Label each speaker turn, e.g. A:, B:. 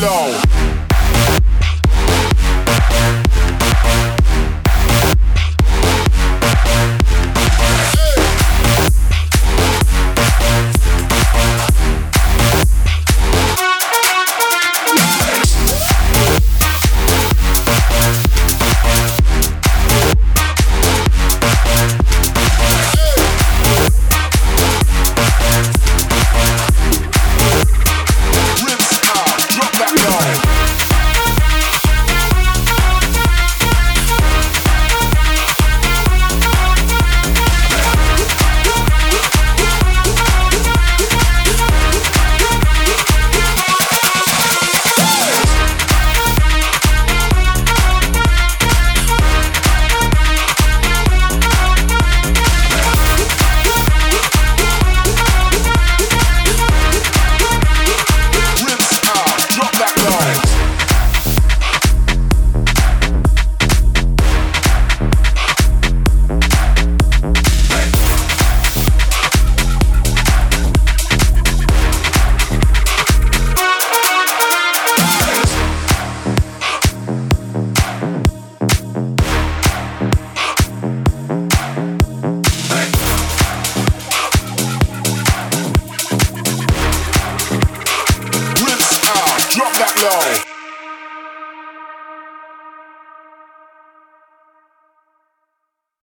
A: Drop No.